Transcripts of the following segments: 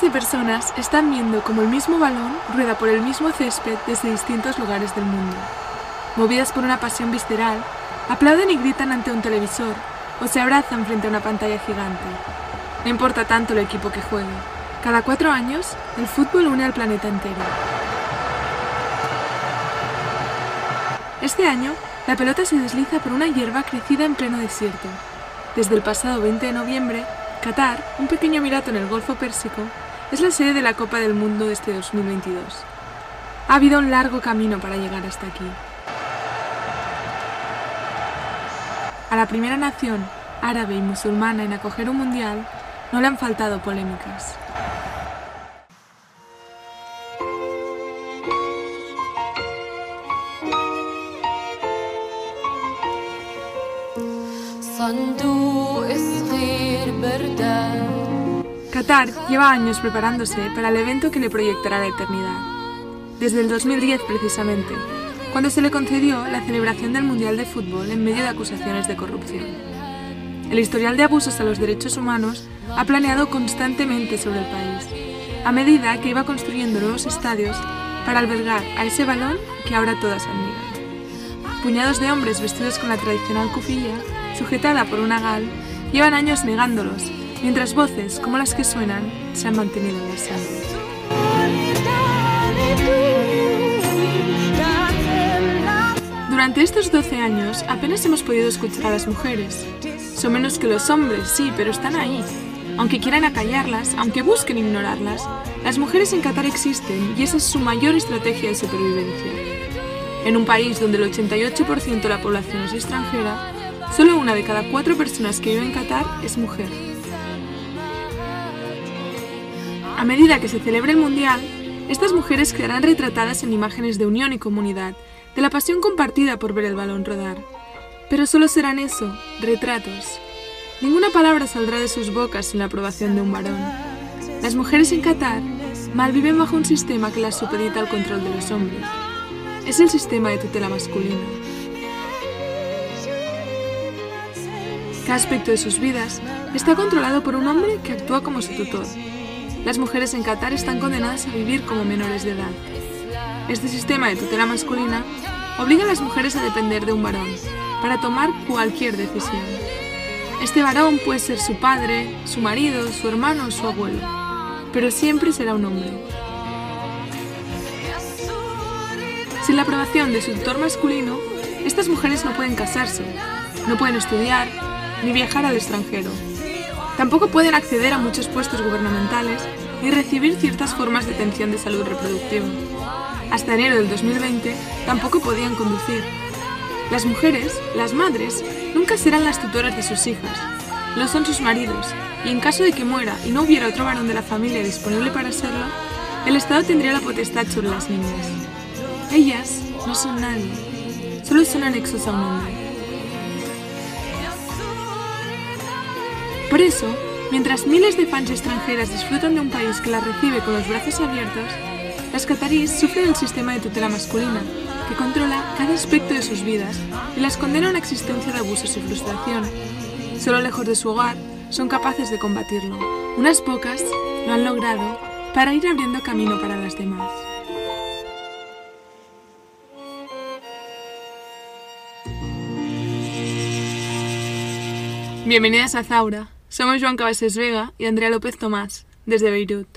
De personas están viendo como el mismo balón rueda por el mismo césped desde distintos lugares del mundo. Movidas por una pasión visceral, aplauden y gritan ante un televisor o se abrazan frente a una pantalla gigante. No importa tanto el equipo que juegue. Cada cuatro años, el fútbol une al planeta entero. Este año, la pelota se desliza por una hierba crecida en pleno desierto. Desde el pasado 20 de noviembre, Qatar, un pequeño emirato en el Golfo Pérsico, es la sede de la Copa del Mundo este 2022. Ha habido un largo camino para llegar hasta aquí. A la primera nación árabe y musulmana en acoger un mundial no le han faltado polémicas. Lleva años preparándose para el evento que le proyectará la eternidad. Desde el 2010 precisamente, cuando se le concedió la celebración del Mundial de Fútbol en medio de acusaciones de corrupción. El historial de abusos a los derechos humanos ha planeado constantemente sobre el país, a medida que iba construyendo nuevos estadios para albergar a ese balón que ahora todas admiran. Puñados de hombres vestidos con la tradicional cufilla, sujetada por una gal, llevan años negándolos, mientras voces como las que suenan se han mantenido en la Durante estos 12 años apenas hemos podido escuchar a las mujeres. Son menos que los hombres, sí, pero están ahí. Aunque quieran acallarlas, aunque busquen ignorarlas, las mujeres en Qatar existen y esa es su mayor estrategia de supervivencia. En un país donde el 88% de la población es extranjera, solo una de cada cuatro personas que vive en Qatar es mujer. A medida que se celebre el Mundial, estas mujeres quedarán retratadas en imágenes de unión y comunidad, de la pasión compartida por ver el balón rodar. Pero solo serán eso, retratos. Ninguna palabra saldrá de sus bocas sin la aprobación de un varón. Las mujeres en Qatar malviven bajo un sistema que las supedita al control de los hombres. Es el sistema de tutela masculina. Cada aspecto de sus vidas está controlado por un hombre que actúa como su tutor. Las mujeres en Qatar están condenadas a vivir como menores de edad. Este sistema de tutela masculina obliga a las mujeres a depender de un varón para tomar cualquier decisión. Este varón puede ser su padre, su marido, su hermano o su abuelo, pero siempre será un hombre. Sin la aprobación de su tutor masculino, estas mujeres no pueden casarse, no pueden estudiar ni viajar al extranjero. Tampoco pueden acceder a muchos puestos gubernamentales ni recibir ciertas formas de atención de salud reproductiva. Hasta enero del 2020 tampoco podían conducir las mujeres, las madres, nunca serán las tutoras de sus hijas. Lo son sus maridos, y en caso de que muera y no hubiera otro varón de la familia disponible para serlo, el Estado tendría la potestad sobre las niñas. Ellas no son nadie, solo son anexos a un hombre. Por eso, mientras miles de fans extranjeras disfrutan de un país que las recibe con los brazos abiertos, las catarís sufren el sistema de tutela masculina, que controla cada aspecto de sus vidas y las condena a una existencia de abusos y frustración. Solo lejos de su hogar son capaces de combatirlo. Unas pocas lo han logrado para ir abriendo camino para las demás. Bienvenidas a Zaura. Somos Joan Cabases Vega y Andrea López Tomás, desde Beirut.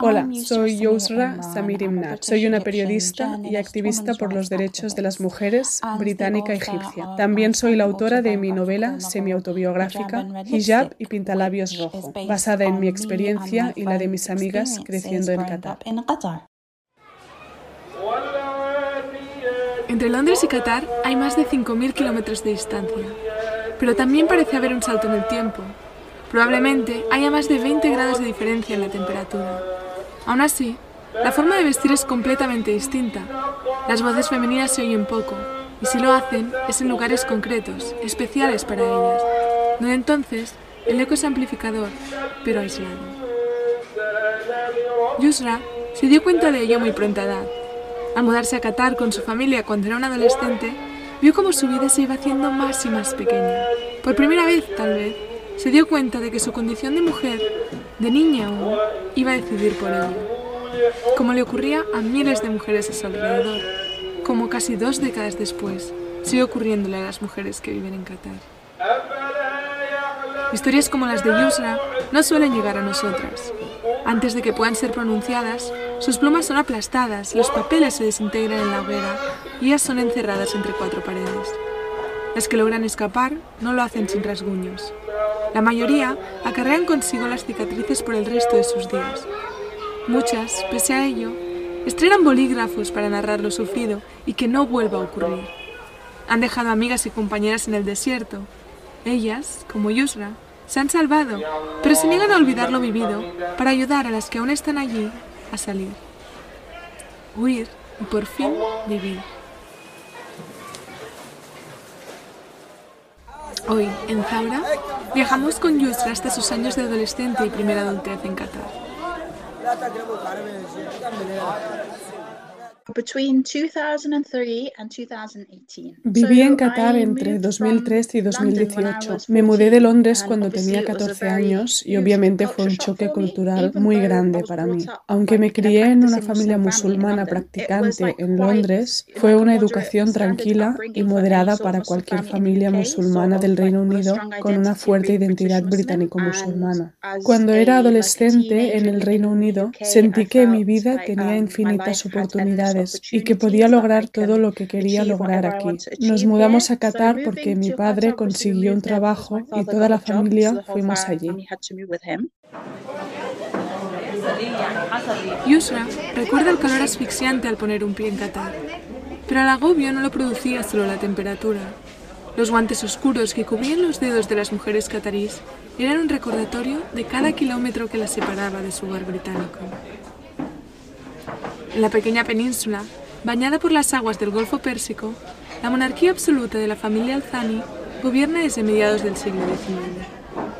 Hola, soy Yousra Samir Imnat. Soy una periodista y activista por los derechos de las mujeres británica y egipcia. También soy la autora de mi novela semi-autobiográfica Hijab y Pintalabios Rojo, basada en mi experiencia y la de mis amigas creciendo en Qatar. Entre Londres y Qatar hay más de 5.000 kilómetros de distancia, pero también parece haber un salto en el tiempo. Probablemente haya más de 20 grados de diferencia en la temperatura. Aún así, la forma de vestir es completamente distinta. Las voces femeninas se oyen poco, y si lo hacen es en lugares concretos, especiales para ellas, donde entonces el eco es amplificador, pero aislado. Yusra se dio cuenta de ello muy pronta edad. Al mudarse a Qatar con su familia cuando era un adolescente, vio cómo su vida se iba haciendo más y más pequeña. Por primera vez, tal vez, se dio cuenta de que su condición de mujer, de niña aún, iba a decidir por ella, como le ocurría a miles de mujeres a su alrededor, como casi dos décadas después sigue ocurriéndole a las mujeres que viven en Qatar. Historias como las de Yusra no suelen llegar a nosotras. Antes de que puedan ser pronunciadas, sus plumas son aplastadas, los papeles se desintegran en la hoguera y ellas son encerradas entre cuatro paredes. Las que logran escapar no lo hacen sin rasguños. La mayoría acarrean consigo las cicatrices por el resto de sus días. Muchas, pese a ello, estrenan bolígrafos para narrar lo sufrido y que no vuelva a ocurrir. Han dejado amigas y compañeras en el desierto. Ellas, como Yusra, se han salvado, pero se niegan a olvidar lo vivido para ayudar a las que aún están allí salir. Huir y por fin vivir. Hoy, en Zaura, viajamos con Yusra hasta sus años de adolescente y primera adultez en Qatar. Viví en Qatar entre 2003 y 2018. Me mudé de Londres cuando tenía 14 años y obviamente fue un choque cultural muy grande para mí. Aunque me crié en una familia musulmana practicante en Londres, fue una educación tranquila y moderada para cualquier familia musulmana del Reino Unido con una fuerte identidad británico-musulmana. Cuando era adolescente en el Reino Unido, sentí que mi vida tenía um, infinitas oportunidades y que podía lograr todo lo que quería lograr aquí. Nos mudamos a Qatar porque mi padre consiguió un trabajo y toda la familia fuimos allí. Yusra recuerda el calor asfixiante al poner un pie en Qatar, pero el agobio no lo producía solo la temperatura. Los guantes oscuros que cubrían los dedos de las mujeres catarís eran un recordatorio de cada kilómetro que las separaba de su hogar británico. En la pequeña península, bañada por las aguas del Golfo Pérsico, la monarquía absoluta de la familia Alzani gobierna desde mediados del siglo XIX.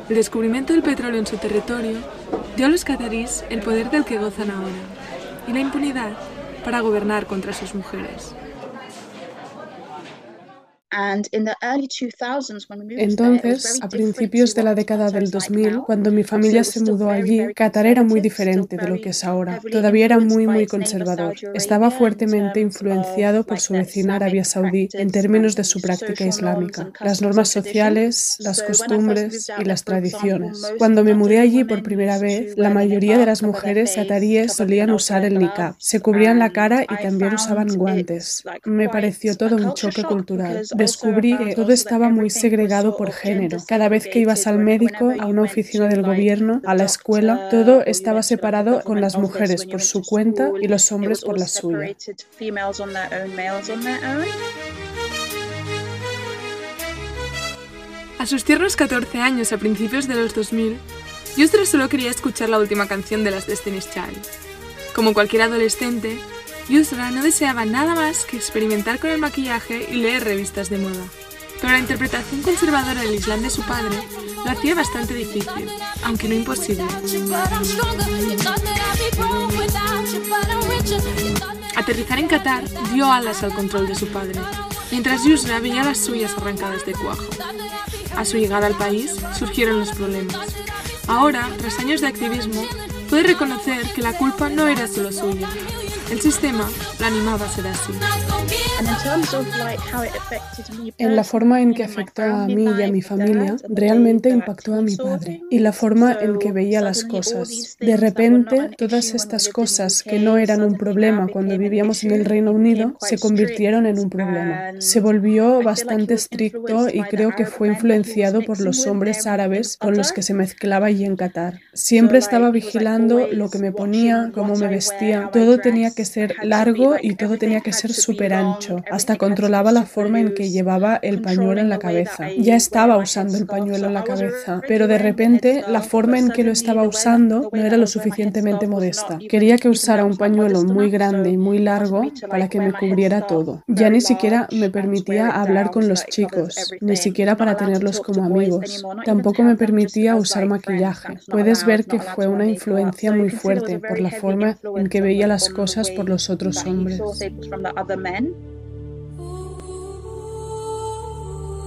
El descubrimiento del petróleo en su territorio dio a los cataríes el poder del que gozan ahora y la impunidad para gobernar contra sus mujeres. Entonces, a principios de la década del 2000, cuando mi familia se mudó allí, Qatar era muy diferente de lo que es ahora. Todavía era muy, muy conservador. Estaba fuertemente influenciado por su vecina Arabia Saudí en términos de su práctica islámica, las normas sociales, las costumbres y las tradiciones. Cuando me mudé allí por primera vez, la mayoría de las mujeres qataríes solían usar el niqab. Se cubrían la cara y también usaban guantes. Me pareció todo un choque cultural descubrí que todo estaba muy segregado por género. Cada vez que ibas al médico, a una oficina del gobierno, a la escuela, todo estaba separado con las mujeres por su cuenta y los hombres por la suya. A sus tiernos 14 años, a principios de los 2000, Yusra solo quería escuchar la última canción de las Destiny's Child. Como cualquier adolescente, Yusra no deseaba nada más que experimentar con el maquillaje y leer revistas de moda. Pero la interpretación conservadora del Islam de su padre lo hacía bastante difícil, aunque no imposible. Aterrizar en Qatar dio alas al control de su padre, mientras Yusra veía las suyas arrancadas de cuajo. A su llegada al país surgieron los problemas. Ahora, tras años de activismo, puede reconocer que la culpa no era solo suya, el sistema la animaba a ser así. En la forma en que afectó a mí y a mi familia, realmente impactó a mi padre y la forma en que veía las cosas. De repente, todas estas cosas que no eran un problema cuando vivíamos en el Reino Unido se convirtieron en un problema. Se volvió bastante estricto y creo que fue influenciado por los hombres árabes con los que se mezclaba allí en Qatar. Siempre estaba vigilando lo que me ponía, cómo me vestía. Todo tenía que ser largo y todo tenía que ser súper ancho. Hasta controlaba la forma en que llevaba el pañuelo en la cabeza. Ya estaba usando el pañuelo en la cabeza, pero de repente la forma en que lo estaba usando no era lo suficientemente modesta. Quería que usara un pañuelo muy grande y muy largo para que me cubriera todo. Ya ni siquiera me permitía hablar con los chicos, ni siquiera para tenerlos como amigos. Tampoco me permitía usar maquillaje. Puedes ver que fue una influencia muy fuerte por la forma en que veía las cosas por los otros hombres.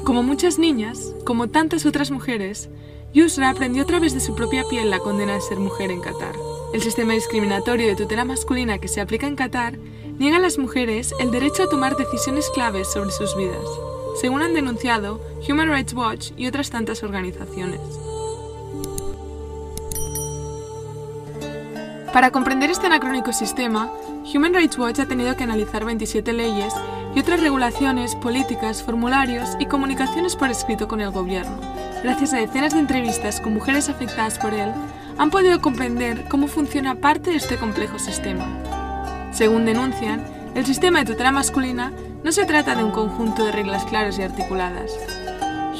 Como muchas niñas, como tantas otras mujeres, Yusra aprendió a través de su propia piel la condena de ser mujer en Qatar. El sistema discriminatorio de tutela masculina que se aplica en Qatar niega a las mujeres el derecho a tomar decisiones claves sobre sus vidas, según han denunciado Human Rights Watch y otras tantas organizaciones. Para comprender este anacrónico sistema, Human Rights Watch ha tenido que analizar 27 leyes y otras regulaciones, políticas, formularios y comunicaciones por escrito con el gobierno. Gracias a decenas de entrevistas con mujeres afectadas por él, han podido comprender cómo funciona parte de este complejo sistema. Según denuncian, el sistema de tutela masculina no se trata de un conjunto de reglas claras y articuladas.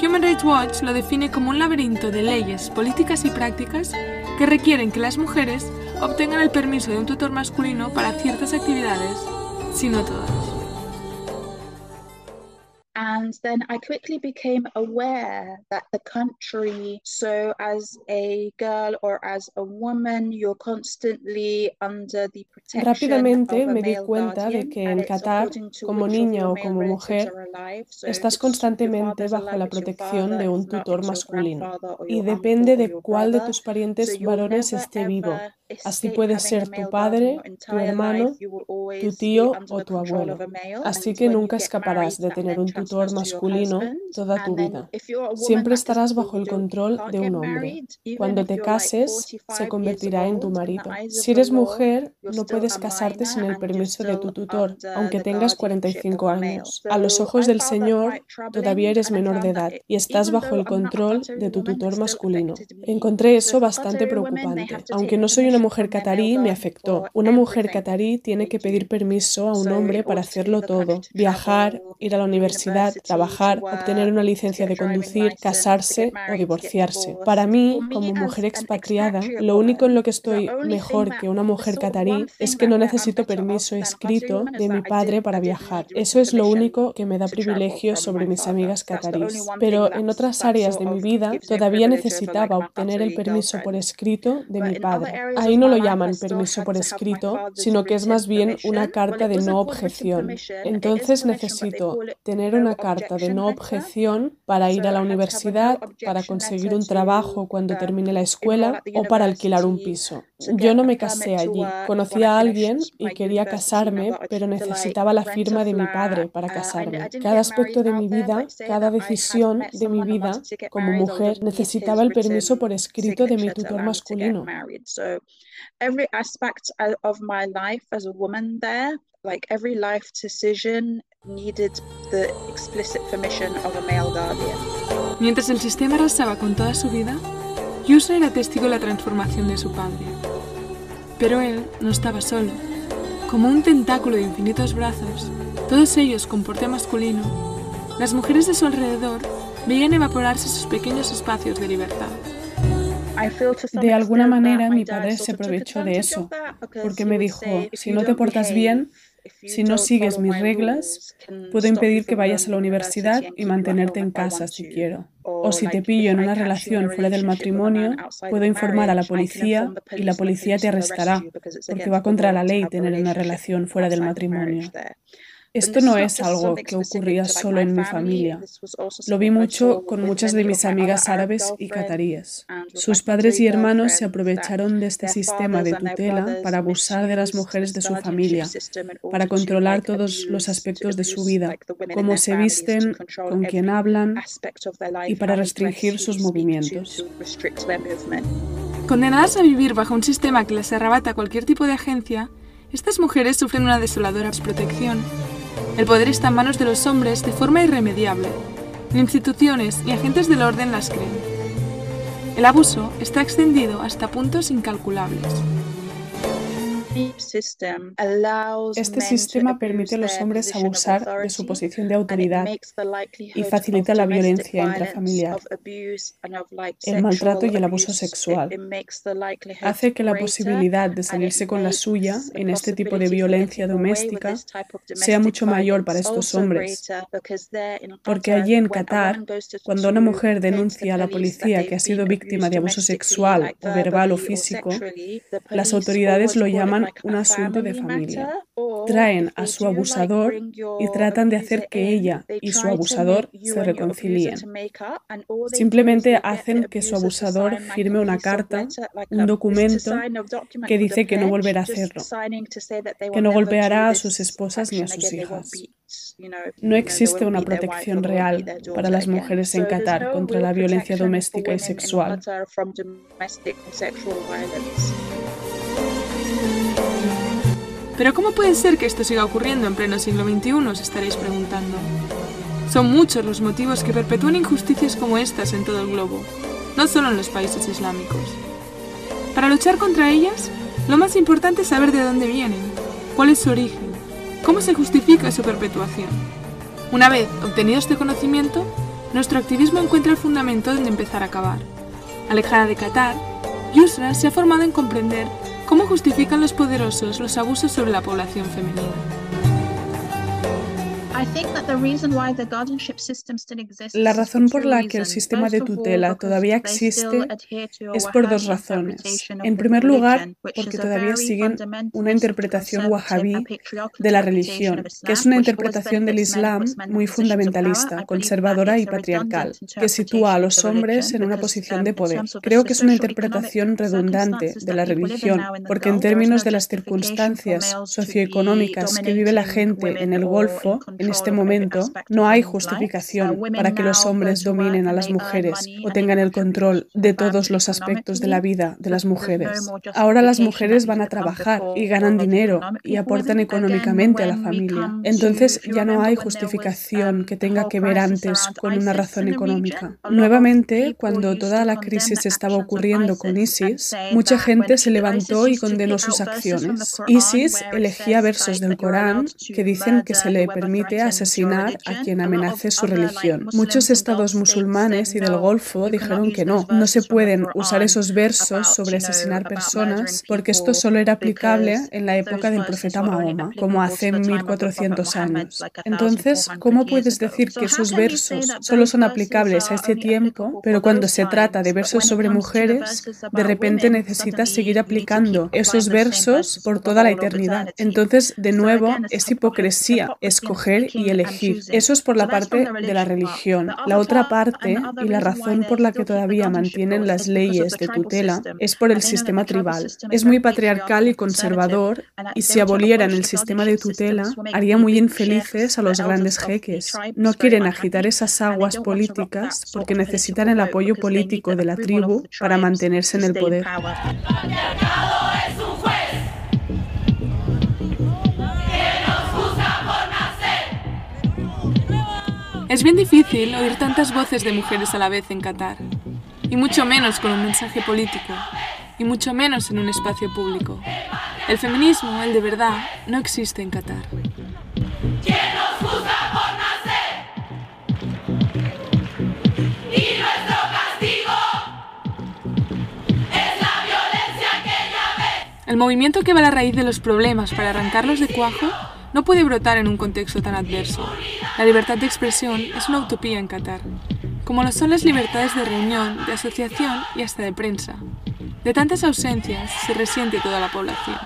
Human Rights Watch lo define como un laberinto de leyes, políticas y prácticas que requieren que las mujeres obtengan el permiso de un tutor masculino para ciertas actividades, si no todas. And then I quickly became aware that the country, so as a girl or as a woman, you're constantly under the protection Rápidamente me di cuenta de que en Qatar, como niña o como mujer, estás constantemente bajo la protección de un tutor masculino y depende de cuál de tus parientes varones esté vivo. Así puede ser tu padre, tu hermano, tu tío o tu abuelo. Así que nunca escaparás de tener un tutor masculino toda tu vida. Siempre estarás bajo el control de un hombre. Cuando te cases, se convertirá en tu marido. Si eres mujer, no puedes casarte sin el permiso de tu tutor, aunque tengas 45 años. A los ojos del Señor, todavía eres menor de edad y estás bajo el control de tu tutor masculino. Encontré eso bastante preocupante. Aunque no soy una mujer catarí me afectó. Una mujer catarí tiene que pedir permiso a un hombre para hacerlo todo. Viajar, ir a la universidad, trabajar, obtener una licencia de conducir, casarse o divorciarse. Para mí, como mujer expatriada, lo único en lo que estoy mejor que una mujer catarí es que no necesito permiso escrito de mi padre para viajar. Eso es lo único que me da privilegio sobre mis amigas catarís. Pero en otras áreas de mi vida todavía necesitaba obtener el permiso por escrito de mi padre. Ahí no lo llaman permiso por escrito, sino que es más bien una carta de no objeción. Entonces necesito tener una carta de no objeción para ir a la universidad, para conseguir un trabajo cuando termine la escuela o para alquilar un piso. Yo no me casé allí. Conocí a alguien y quería casarme, pero necesitaba la firma de mi padre para casarme. Cada aspecto de mi vida, cada decisión de mi vida como mujer necesitaba el permiso por escrito de mi tutor masculino. every aspect of my life as a woman there, like every life decision needed the explicit permission of a male guardian. Mientras el sistema arrasaba con toda su vida, Yusra era testigo de la transformación de su padre. Pero él no estaba solo. Como un tentáculo de infinitos brazos, todos ellos con porte masculino, las mujeres de su alrededor veían evaporarse sus pequeños espacios de libertad. De alguna manera mi padre se aprovechó de eso, porque me dijo, si no te portas bien, si no sigues mis reglas, puedo impedir que vayas a la universidad y mantenerte en casa si quiero. O si te pillo en una relación fuera del matrimonio, puedo informar a la policía y la policía te arrestará, porque va contra la ley tener una relación fuera del matrimonio. Esto no es algo que ocurría solo en mi familia. Lo vi mucho con muchas de mis amigas árabes y cataríes. Sus padres y hermanos se aprovecharon de este sistema de tutela para abusar de las mujeres de su familia, para controlar todos los aspectos de su vida, cómo se visten, con quién hablan y para restringir sus movimientos. Condenadas a vivir bajo un sistema que les arrebata cualquier tipo de agencia, estas mujeres sufren una desoladora desprotección el poder está en manos de los hombres de forma irremediable. Instituciones ni agentes del orden las creen. El abuso está extendido hasta puntos incalculables. Este sistema permite a los hombres abusar de su posición de autoridad y facilita la violencia intrafamiliar, el maltrato y el abuso sexual. Hace que la posibilidad de salirse con la suya en este tipo de violencia doméstica sea mucho mayor para estos hombres, porque allí en Qatar, cuando una mujer denuncia a la policía que ha sido víctima de abuso sexual verbal o físico, las autoridades lo llaman un asunto de familia. traen a su abusador y tratan de hacer que ella y su abusador se reconcilien. Simplemente hacen que su abusador firme una carta, un documento que dice que no volverá a hacerlo, que no golpeará a sus esposas ni a sus hijas. No existe una protección real para las mujeres en Qatar contra la violencia doméstica y sexual. Pero ¿cómo puede ser que esto siga ocurriendo en pleno siglo XXI? os estaréis preguntando. Son muchos los motivos que perpetúan injusticias como estas en todo el globo, no solo en los países islámicos. Para luchar contra ellas, lo más importante es saber de dónde vienen, cuál es su origen, cómo se justifica su perpetuación. Una vez obtenido este conocimiento, nuestro activismo encuentra el fundamento donde empezar a acabar. Alejada de Qatar, Yusra se ha formado en comprender ¿Cómo justifican los poderosos los abusos sobre la población femenina? La razón por la que el sistema de tutela todavía existe es por dos razones. En primer lugar, porque todavía siguen una interpretación wahhabí de la religión, que es una interpretación del Islam muy fundamentalista, conservadora y patriarcal, que sitúa a los hombres en una posición de poder. Creo que es una interpretación redundante de la religión, porque en términos de las circunstancias socioeconómicas que vive la gente en el Golfo, en este momento no hay justificación para que los hombres dominen a las mujeres o tengan el control de todos los aspectos de la vida de las mujeres. Ahora las mujeres van a trabajar y ganan dinero y aportan económicamente a la familia. Entonces ya no hay justificación que tenga que ver antes con una razón económica. Nuevamente, cuando toda la crisis estaba ocurriendo con ISIS, mucha gente se levantó y condenó sus acciones. ISIS elegía versos del Corán que dicen que se le permite asesinar a quien amenace su religión. Muchos estados musulmanes y del Golfo dijeron que no, no se pueden usar esos versos sobre asesinar personas porque esto solo era aplicable en la época del profeta Mahoma, como hace 1400 años. Entonces, ¿cómo puedes decir que esos versos solo son aplicables a ese tiempo, pero cuando se trata de versos sobre mujeres, de repente necesitas seguir aplicando esos versos por toda la eternidad? Entonces, de nuevo, es hipocresía escoger y elegir. Eso es por la parte de la religión. La otra parte, y la razón por la que todavía mantienen las leyes de tutela, es por el sistema tribal. Es muy patriarcal y conservador, y si abolieran el sistema de tutela, haría muy infelices a los grandes jeques. No quieren agitar esas aguas políticas porque necesitan el apoyo político de la tribu para mantenerse en el poder. Es bien difícil oír tantas voces de mujeres a la vez en Qatar, y mucho menos con un mensaje político, y mucho menos en un espacio público. El feminismo, el de verdad, no existe en Qatar. El movimiento que va a la raíz de los problemas para arrancarlos de cuajo no puede brotar en un contexto tan adverso. La libertad de expresión es una utopía en Qatar, como lo son las libertades de reunión, de asociación y hasta de prensa. De tantas ausencias se resiente toda la población.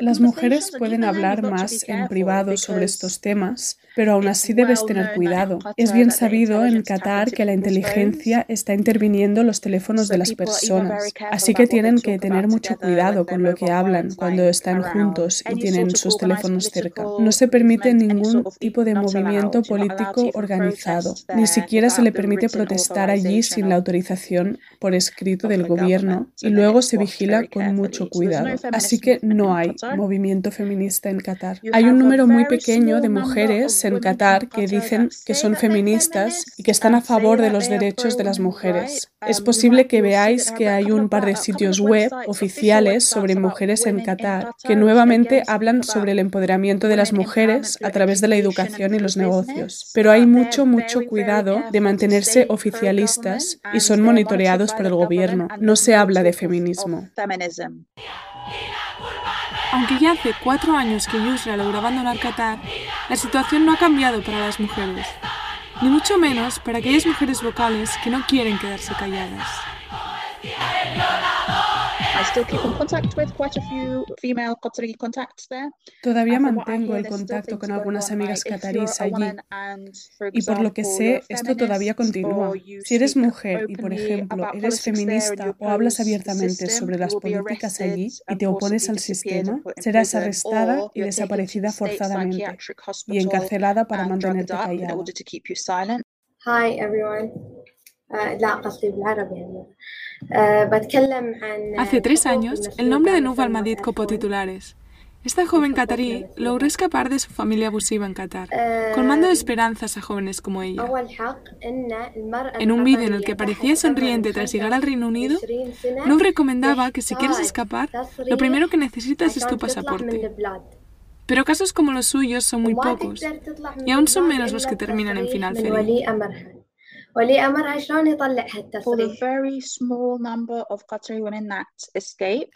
Las mujeres pueden hablar más en privado sobre estos temas, pero aún así debes tener cuidado. Es bien sabido en Qatar que la inteligencia está interviniendo los teléfonos de las personas, así que tienen que tener mucho cuidado con lo que hablan cuando están juntos y tienen sus teléfonos cerca. No se permite ningún tipo de movimiento político organizado, ni siquiera se le permite protestar allí sin la autorización por escrito del gobierno y luego se vigila con mucho cuidado. Así que no hay movimiento feminista en Qatar. Hay un número muy pequeño de mujeres en Qatar que dicen que son feministas y que están a favor de los derechos de las mujeres. Es posible que veáis que hay un par de sitios web oficiales sobre mujeres en Qatar que nuevamente hablan sobre el empoderamiento de las mujeres a través de la educación y los negocios. Pero hay mucho, mucho cuidado de mantenerse oficialistas y son monitoreados por el gobierno. No se habla de feminismo. Aunque ya hace cuatro años que Yusra logró abandonar Qatar, la situación no ha cambiado para las mujeres, ni mucho menos para aquellas mujeres vocales que no quieren quedarse calladas. Todavía mantengo el contacto con algunas amigas cataríes allí y por lo que sé, esto todavía continúa. Si eres mujer y, por ejemplo, eres feminista o hablas abiertamente sobre las políticas allí y te opones al sistema, serás arrestada y desaparecida forzadamente y encarcelada para mantenerte callada. Hi everyone. Hace tres años, el nombre de Nuv al-Madid copó titulares. Esta joven catarí logró escapar de su familia abusiva en Qatar, colmando de esperanzas a jóvenes como ella. En un vídeo en el que parecía sonriente tras llegar al Reino Unido, Nuv recomendaba que si quieres escapar, lo primero que necesitas es tu pasaporte. Pero casos como los suyos son muy pocos, y aún son menos los que terminan en final feliz.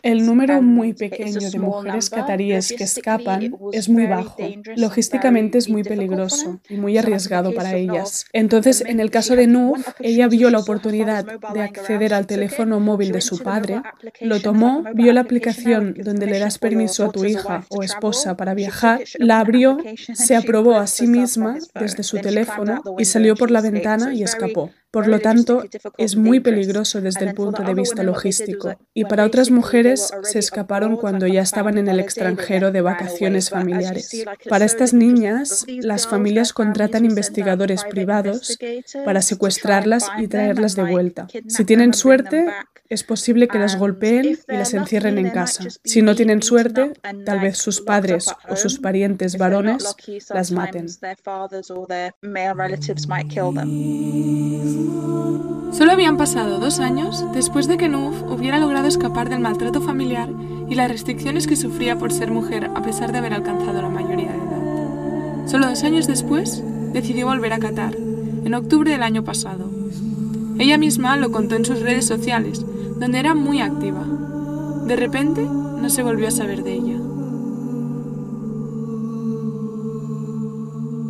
El número muy pequeño de mujeres cataríes que escapan es muy bajo. Logísticamente es muy peligroso y muy arriesgado para ellas. Entonces, en el caso de Nuf, ella vio la oportunidad de acceder al teléfono móvil de su padre, lo tomó, vio la aplicación donde le das permiso a tu hija o esposa para viajar, la abrió, se aprobó a sí misma desde su teléfono y salió por la ventana y escapó. couple. Por lo tanto, es muy peligroso desde el punto de vista logístico. Y para otras mujeres se escaparon cuando ya estaban en el extranjero de vacaciones familiares. Para estas niñas, las familias contratan investigadores privados para secuestrarlas y traerlas de vuelta. Si tienen suerte, es posible que las golpeen y las encierren en casa. Si no tienen suerte, tal vez sus padres o sus parientes varones las maten. Solo habían pasado dos años después de que Nuf hubiera logrado escapar del maltrato familiar y las restricciones que sufría por ser mujer a pesar de haber alcanzado la mayoría de edad. Solo dos años después, decidió volver a Qatar, en octubre del año pasado. Ella misma lo contó en sus redes sociales, donde era muy activa. De repente, no se volvió a saber de ella.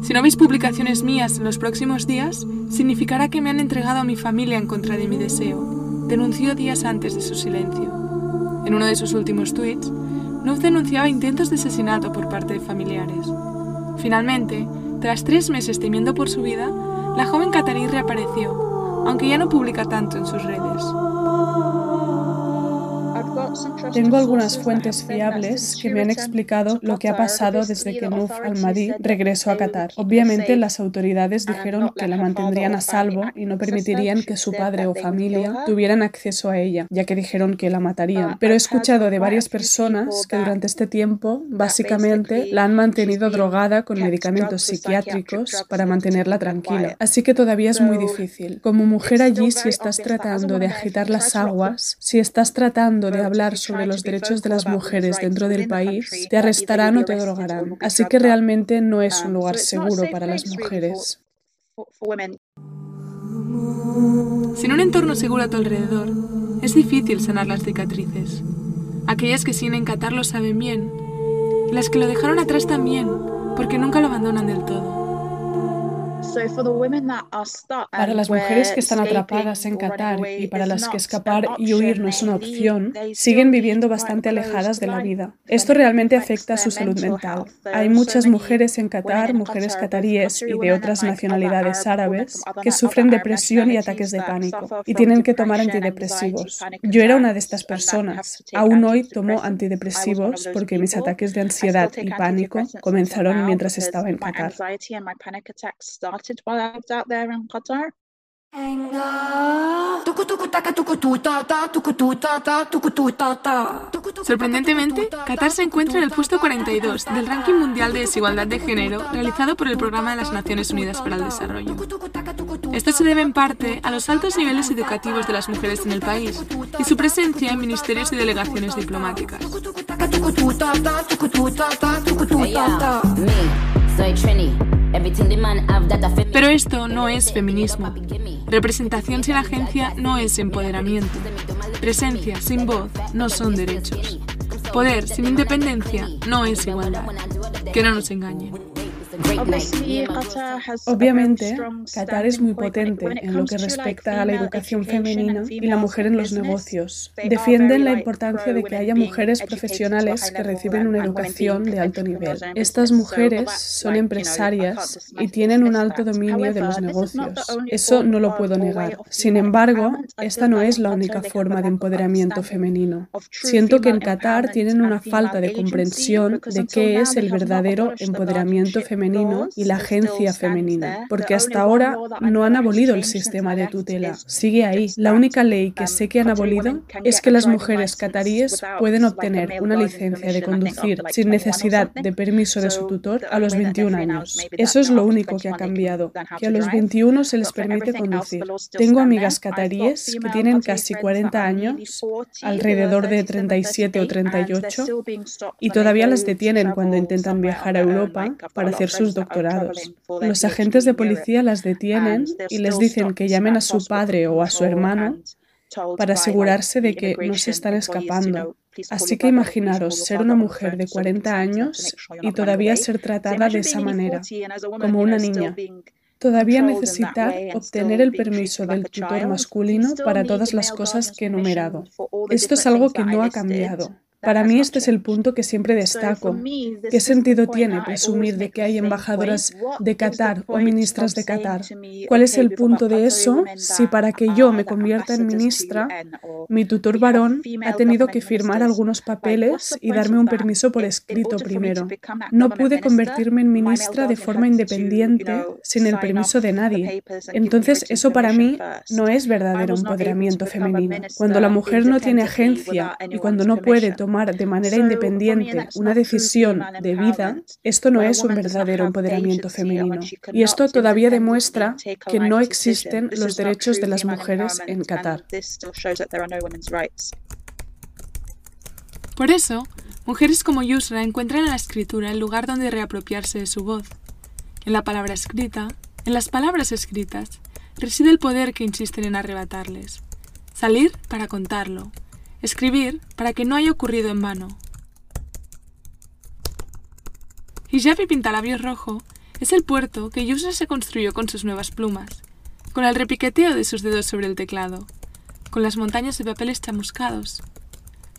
Si no veis publicaciones mías en los próximos días, significará que me han entregado a mi familia en contra de mi deseo, denunció días antes de su silencio. En uno de sus últimos tweets, Nuf denunciaba intentos de asesinato por parte de familiares. Finalmente, tras tres meses temiendo por su vida, la joven catarí reapareció, aunque ya no publica tanto en sus redes. Tengo algunas fuentes fiables que me han explicado lo que ha pasado desde que Nuf al-Mahdi regresó a Qatar. Obviamente, las autoridades dijeron que la mantendrían a salvo y no permitirían que su padre o familia tuvieran acceso a ella, ya que dijeron que la matarían. Pero he escuchado de varias personas que durante este tiempo, básicamente, la han mantenido drogada con medicamentos psiquiátricos para mantenerla tranquila. Así que todavía es muy difícil. Como mujer allí, si estás tratando de agitar las aguas, si estás tratando de hablar sobre los derechos de las mujeres dentro del país, te arrestarán o te drogarán. Así que realmente no es un lugar seguro para las mujeres. Sin un entorno seguro a tu alrededor, es difícil sanar las cicatrices. Aquellas que siguen en Qatar lo saben bien, las que lo dejaron atrás también, porque nunca lo abandonan del todo. Para las mujeres que están atrapadas en Qatar y para las que escapar y huir no es una opción, siguen viviendo bastante alejadas de la vida. Esto realmente afecta a su salud mental. Hay muchas mujeres en Qatar, mujeres cataríes y de otras nacionalidades árabes, que sufren depresión y ataques de pánico y tienen que tomar antidepresivos. Yo era una de estas personas. Aún hoy tomo antidepresivos porque mis ataques de ansiedad y pánico comenzaron mientras estaba en Qatar. Sorprendentemente, Qatar se encuentra en el puesto 42 del ranking mundial de desigualdad de género realizado por el Programa de las Naciones Unidas para el Desarrollo. Esto se debe en parte a los altos niveles educativos de las mujeres en el país y su presencia en ministerios y delegaciones diplomáticas. Pero esto no es feminismo. Representación sin agencia no es empoderamiento. Presencia sin voz no son derechos. Poder sin independencia no es igualdad. Que no nos engañen. Obviamente, Qatar es muy potente en lo que respecta a la educación femenina y la mujer en los negocios. Defienden la importancia de que haya mujeres profesionales que reciben una educación de alto nivel. Estas mujeres son empresarias y tienen un alto dominio de los negocios. Eso no lo puedo negar. Sin embargo, esta no es la única forma de empoderamiento femenino. Siento que en Qatar tienen una falta de comprensión de qué es el verdadero empoderamiento femenino y la agencia femenina, porque hasta ahora no han abolido el sistema de tutela. Sigue ahí. La única ley que sé que han abolido es que las mujeres cataríes pueden obtener una licencia de conducir sin necesidad de permiso de su tutor a los 21 años. Eso es lo único que ha cambiado, que a los 21 se les permite conducir. Tengo amigas cataríes que tienen casi 40 años, alrededor de 37 o 38, y todavía las detienen cuando intentan viajar a Europa para hacer sus doctorados. Los agentes de policía las detienen y les dicen que llamen a su padre o a su hermano para asegurarse de que no se están escapando. Así que imaginaros ser una mujer de 40 años y todavía ser tratada de esa manera, como una niña. Todavía necesitar obtener el permiso del tutor masculino para todas las cosas que he enumerado. Esto es algo que no ha cambiado. Para mí este es el punto que siempre destaco. ¿Qué sentido tiene presumir de que hay embajadoras de Qatar o ministras de Qatar? ¿Cuál es el punto de eso si para que yo me convierta en ministra, mi tutor varón ha tenido que firmar algunos papeles y darme un permiso por escrito primero? No pude convertirme en ministra de forma independiente sin el permiso de nadie. Entonces eso para mí no es verdadero empoderamiento femenino. Cuando la mujer no tiene agencia y cuando no puede tomar de manera independiente una decisión de vida, esto no es un verdadero empoderamiento femenino. Y esto todavía demuestra que no existen los derechos de las mujeres en Qatar. Por eso, mujeres como Yusra encuentran en la escritura el lugar donde reapropiarse de su voz. En la palabra escrita, en las palabras escritas, reside el poder que insisten en arrebatarles. Salir para contarlo, Escribir para que no haya ocurrido en vano. Hijab y Pintalabios Rojo es el puerto que Yusra se construyó con sus nuevas plumas, con el repiqueteo de sus dedos sobre el teclado, con las montañas de papeles chamuscados.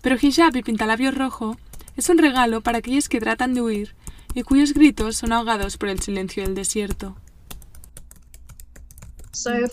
Pero Hijab y Pintalabios Rojo es un regalo para aquellos que tratan de huir y cuyos gritos son ahogados por el silencio del desierto.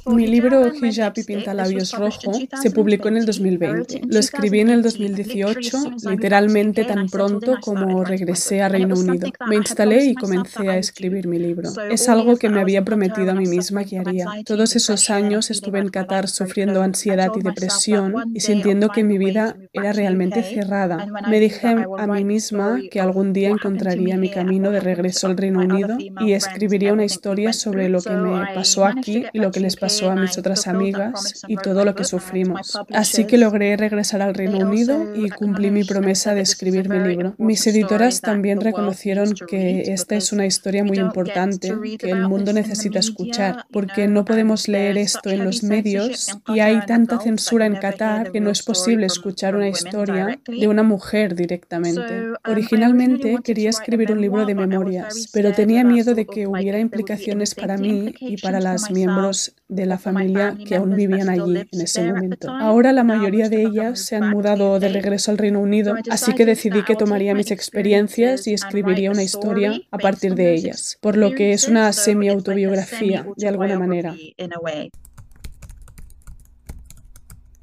Mi libro Hijab y Pintalabios Rojo se publicó en el 2020. Lo escribí en el 2018, literalmente tan pronto como regresé a Reino Unido. Me instalé y comencé a escribir mi libro. Es algo que me había prometido a mí misma que haría. Todos esos años estuve en Qatar sufriendo ansiedad y depresión y sintiendo que mi vida era realmente cerrada. Me dije a mí misma que algún día encontraría mi camino de regreso al Reino Unido y escribiría una historia sobre lo que me pasó aquí y lo que les pasó a mis otras amigas y todo lo que sufrimos. Así que logré regresar al Reino Unido y cumplí mi promesa de escribir mi libro. Mis editoras también reconocieron que esta es una historia muy importante que el mundo necesita escuchar, porque no podemos leer esto en los medios y hay tanta censura en Qatar que no es posible escuchar una historia de una mujer directamente. Originalmente quería escribir un libro de memorias, pero tenía miedo de que hubiera implicaciones para mí y para las miembros de la familia que aún vivían allí en ese momento. Ahora la mayoría de ellas se han mudado de regreso al Reino Unido, así que decidí que tomaría mis experiencias y escribiría una historia a partir de ellas, por lo que es una semi-autobiografía de alguna manera.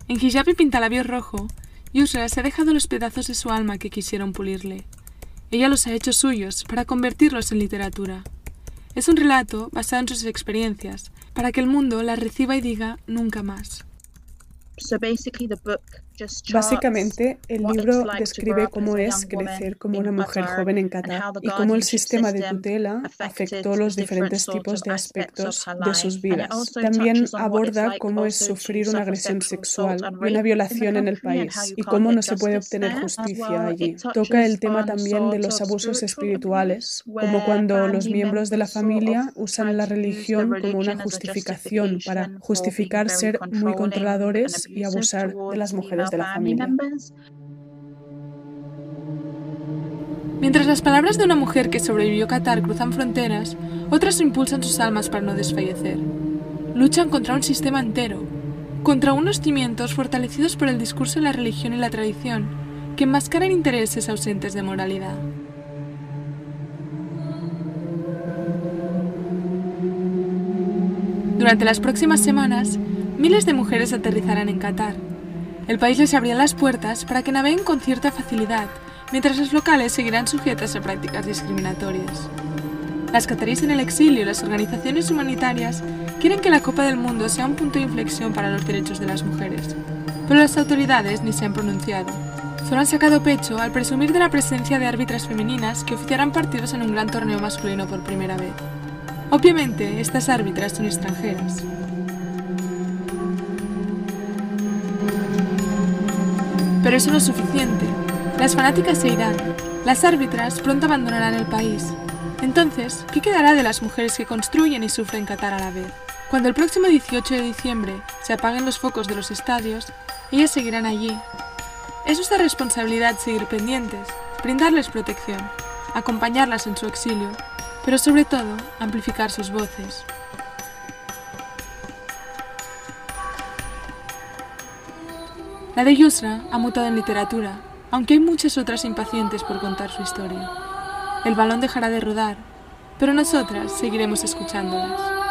En Hijab y Pintalabios Rojo, Yusra se ha dejado los pedazos de su alma que quisieron pulirle. Ella los ha hecho suyos para convertirlos en literatura. Es un relato basado en sus experiencias, para que el mundo la reciba y diga nunca más. Básicamente, el libro describe cómo es crecer como una mujer joven en Qatar y cómo el sistema de tutela afectó los diferentes tipos de aspectos de sus vidas. También aborda cómo es sufrir una agresión sexual y una violación en el país y cómo no se puede obtener justicia allí. Toca el tema también de los abusos espirituales, como cuando los miembros de la familia usan la religión como una justificación para justificar ser muy controladores y abusar de las mujeres de la familia. Mientras las palabras de una mujer que sobrevivió a Qatar cruzan fronteras, otras impulsan sus almas para no desfallecer. Luchan contra un sistema entero, contra unos cimientos fortalecidos por el discurso de la religión y la tradición, que enmascaran intereses ausentes de moralidad. Durante las próximas semanas, miles de mujeres aterrizarán en Qatar. El país les abrirá las puertas para que naveguen con cierta facilidad mientras los locales seguirán sujetas a prácticas discriminatorias. Las cataríes en el exilio y las organizaciones humanitarias quieren que la Copa del Mundo sea un punto de inflexión para los derechos de las mujeres, pero las autoridades ni se han pronunciado. Solo han sacado pecho al presumir de la presencia de árbitras femeninas que oficiarán partidos en un gran torneo masculino por primera vez. Obviamente, estas árbitras son extranjeras. Pero eso no es suficiente. Las fanáticas se irán, las árbitras pronto abandonarán el país. Entonces, ¿qué quedará de las mujeres que construyen y sufren Qatar a la vez? Cuando el próximo 18 de diciembre se apaguen los focos de los estadios, ellas seguirán allí. Es nuestra responsabilidad seguir pendientes, brindarles protección, acompañarlas en su exilio, pero sobre todo amplificar sus voces. La de Yusra ha mutado en literatura aunque hay muchas otras impacientes por contar su historia. El balón dejará de rodar, pero nosotras seguiremos escuchándolas.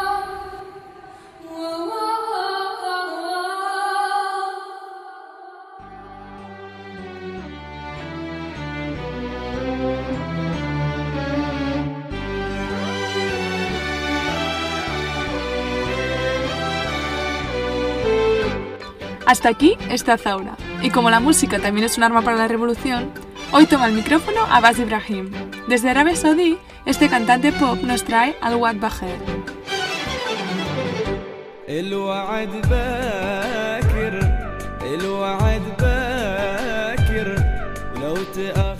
Hasta aquí está Zaura. Y como la música también es un arma para la revolución, hoy toma el micrófono Abbas Ibrahim. Desde Arabia Saudí, este cantante pop nos trae al Wad Baher.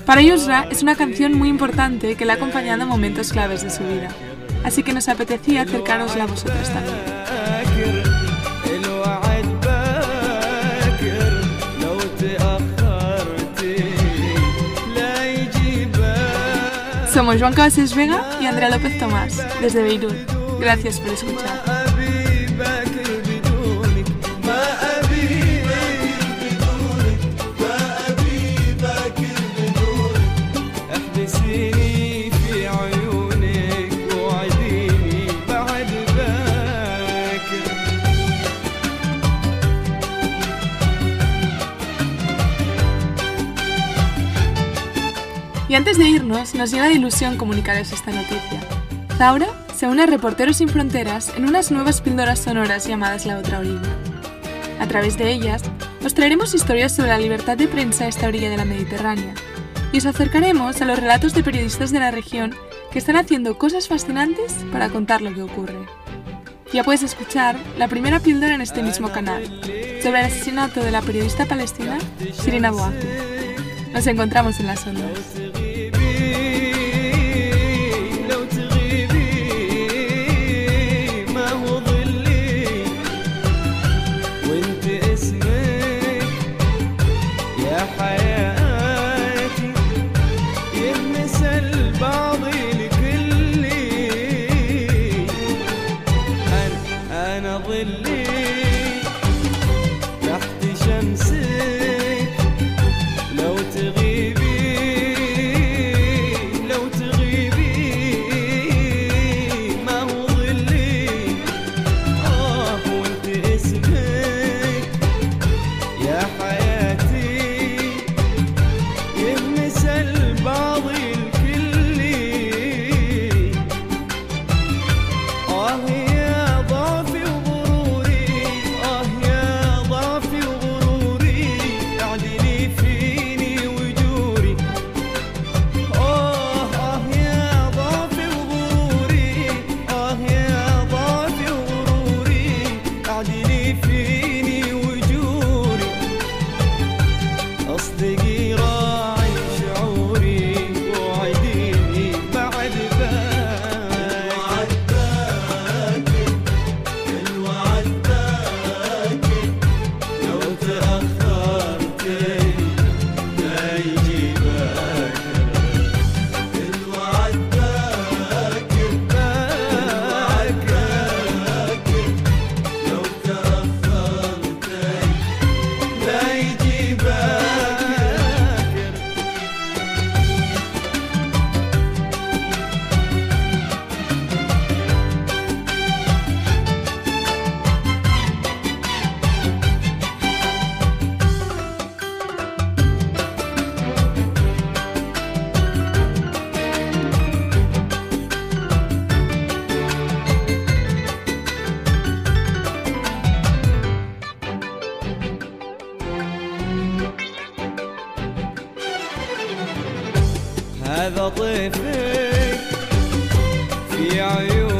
Para Yusra es una canción muy importante que le ha acompañado en momentos claves de su vida, así que nos apetecía acercarosla a vosotros también. Somos Juan Cabezas Vega y Andrea López Tomás, desde Beirut. Gracias por escuchar. Y antes de irnos, nos llena de ilusión comunicaros esta noticia. Zaura se une a Reporteros Sin Fronteras en unas nuevas píldoras sonoras llamadas La Otra Orilla. A través de ellas, os traeremos historias sobre la libertad de prensa a esta orilla de la Mediterránea y os acercaremos a los relatos de periodistas de la región que están haciendo cosas fascinantes para contar lo que ocurre. Ya puedes escuchar la primera píldora en este mismo canal, sobre el asesinato de la periodista palestina Sirina Boazi. Nos encontramos en las ondas. see. هذا طيفك في عيوني